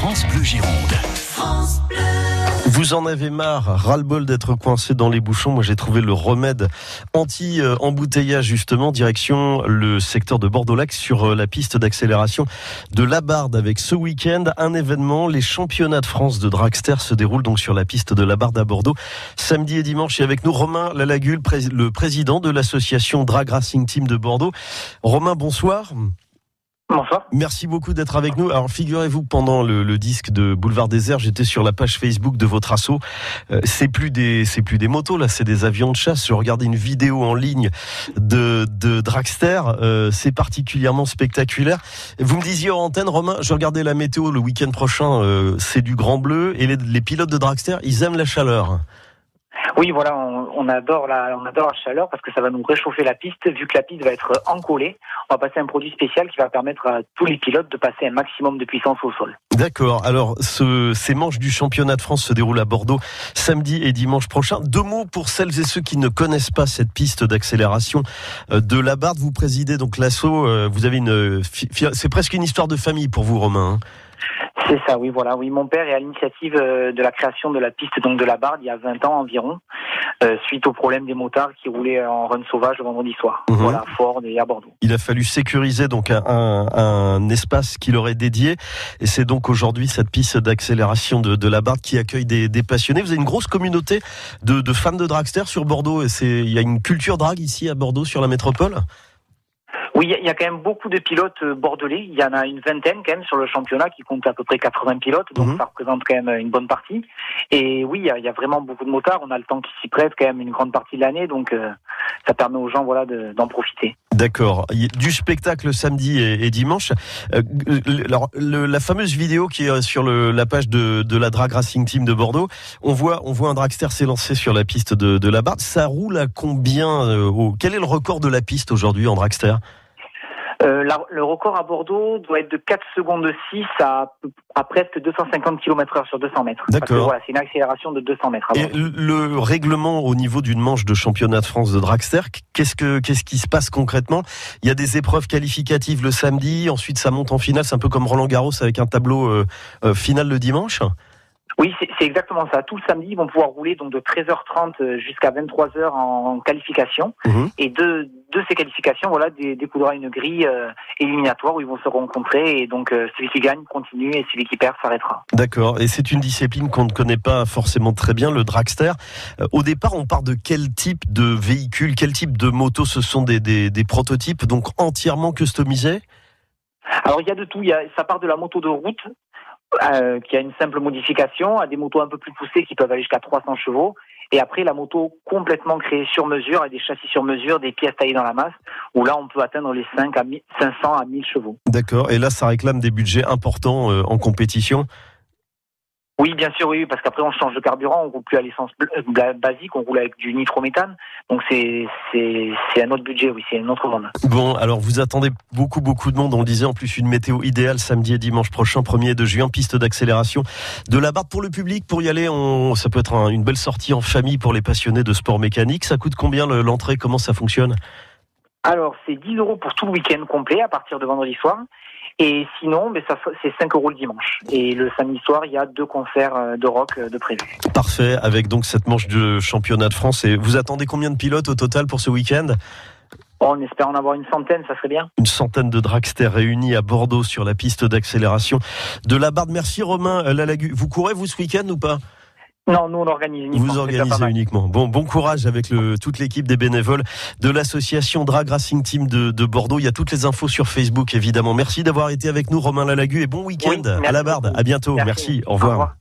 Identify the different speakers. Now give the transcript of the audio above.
Speaker 1: France Bleu Gironde.
Speaker 2: Vous en avez marre, ras-le-bol d'être coincé dans les bouchons. Moi, j'ai trouvé le remède anti-embouteillage, justement, direction le secteur de Bordeaux-Lac sur euh, la piste d'accélération de la Barde avec ce week-end un événement. Les championnats de France de dragster se déroulent donc sur la piste de la Barde à Bordeaux samedi et dimanche. Et avec nous, Romain Lalagule, le président de l'association Drag Racing Team de Bordeaux. Romain, bonsoir.
Speaker 3: Bonsoir.
Speaker 2: Merci beaucoup d'être avec nous. Alors figurez-vous pendant le, disque de Boulevard Désert, j'étais sur la page Facebook de votre asso. Euh, c'est plus des c'est plus des motos là, c'est des avions de chasse. Je regardais une vidéo en ligne de de Dragster. Euh, c'est particulièrement spectaculaire. Vous me disiez en antenne, Romain, je regardais la météo le week-end prochain. Euh, c'est du grand bleu et les, les pilotes de Dragster, ils aiment la chaleur.
Speaker 3: Oui, voilà, on, adore la, on adore la chaleur parce que ça va nous réchauffer la piste. Vu que la piste va être encollée, on va passer un produit spécial qui va permettre à tous les pilotes de passer un maximum de puissance au sol.
Speaker 2: D'accord. Alors, ce, ces manches du championnat de France se déroulent à Bordeaux samedi et dimanche prochain. Deux mots pour celles et ceux qui ne connaissent pas cette piste d'accélération euh, de la. Vous présidez donc l'assaut. Euh, vous avez une, c'est presque une histoire de famille pour vous, Romain. Hein.
Speaker 3: C'est ça, oui, voilà. Oui, mon père est à l'initiative euh, de la création de la piste donc de la Barde il y a 20 ans environ, euh, suite au problème des motards qui roulaient en run sauvage le vendredi soir. Mhm. Voilà, Ford et à Bordeaux.
Speaker 2: Il a fallu sécuriser donc un, un, espace qui leur est dédié, et c'est donc aujourd'hui cette piste d'accélération de, de, la Barde qui accueille des, des, passionnés. Vous avez une grosse communauté de, de fans de dragster sur Bordeaux, et c'est il y a une culture drag ici à Bordeaux sur la métropole?
Speaker 3: Oui, il y a quand même beaucoup de pilotes euh, bordelais. Il y en a une vingtaine quand même sur le championnat qui compte à peu près 80 pilotes, donc mhm. ça représente quand même une bonne partie. Et oui, il y a, vraiment beaucoup de motards. On a le temps qui s'y prête quand même une grande partie de l'année, donc euh, ça permet aux gens voilà d'en profiter.
Speaker 2: D'accord. Du spectacle samedi et, dimanche. Euh, alors, la fameuse vidéo qui est sur le, la page de, de, la Drag Racing Team de Bordeaux, on voit, on voit un dragster s'élancer sur la piste de, de la Barde. Ça roule à combien au, Quel est le record de la piste aujourd'hui en dragster?
Speaker 3: Euh, le record à Bordeaux doit être de 4 secondes 6 à, à presque 250 km heure sur 200 mètres.
Speaker 2: D'accord.
Speaker 3: Voilà, c'est une accélération de 200 mètres.
Speaker 2: Et le règlement au niveau d'une manche de championnat de France de dragster, qu'est-ce que qu'est-ce qui se passe concrètement? Il y a des épreuves qualificatives le samedi, ensuite ça monte en finale. C'est un peu comme Roland Garros avec un tableau euh, euh, final le dimanche.
Speaker 3: Oui, c'est exactement ça. Tout le samedi, ils vont pouvoir rouler donc de 13h30 euh, jusqu'à 23h en qualification. Mhm. Et de, de ces qualifications, voilà, découlera une grille euh, éliminatoire où ils vont se rencontrer. Et donc, euh, celui qui gagne continue et celui qui perd s'arrêtera.
Speaker 2: D'accord. Et c'est une discipline qu'on ne connaît pas forcément très bien, le dragster. au départ, on part de quel type de véhicule, quel type de moto? Ce sont des, des, des prototypes donc entièrement customisés?
Speaker 3: Alors il y a de tout. Il y a, ça part de la moto de route euh, qui a une simple modification, à des motos un peu plus poussées qui peuvent aller jusqu'à 300 chevaux. Et après, la moto complètement créée sur mesure, avec des châssis sur mesure, des pièces taillées dans la masse, où là, on peut atteindre les 5 à 500 à 1000 chevaux.
Speaker 2: D'accord. Et là, ça réclame des budgets importants euh, en compétition
Speaker 3: oui, bien sûr, oui, parce qu'après on change de carburant, on roule plus à l'essence euh, basique, on roule avec du nitrométhane. Donc c'est c'est un autre budget, oui, c'est un autre monde.
Speaker 2: Bon, alors vous attendez beaucoup beaucoup de monde. On le disait en plus une météo idéale samedi et dimanche prochain, 1er de juin, piste d'accélération de la barre pour le public. Pour y aller, on, ça peut être une belle sortie en famille pour les passionnés de sport mécanique. Ça coûte combien l'entrée? Comment ça fonctionne?
Speaker 3: Alors c'est 10 euros pour tout le week-end complet à partir de vendredi soir. Et sinon, mais ça, c'est 5 euros le dimanche. Et le samedi soir, il y a deux concerts euh, de rock euh, de prévus.
Speaker 2: Parfait, avec donc cette manche de championnat de France. Et vous attendez combien de pilotes au total pour ce week-end?
Speaker 3: On espère en avoir une centaine, ça serait bien.
Speaker 2: Une centaine de dragsters réunis à Bordeaux sur la piste d'accélération de la Barde. Merci Romain Lalagu. Vous courez vous ce week-end ou pas?
Speaker 3: Non, nous on organise uniquement.
Speaker 2: Vous organisez uniquement. Bon, bon courage avec le, toute l'équipe des bénévoles de l'association Drag Racing Team de, de, Bordeaux. Il y a toutes les infos sur Facebook évidemment. Merci d'avoir été avec nous, Romain Lalagu, et bon week-end à la Barde. À bientôt. Merci. Au revoir.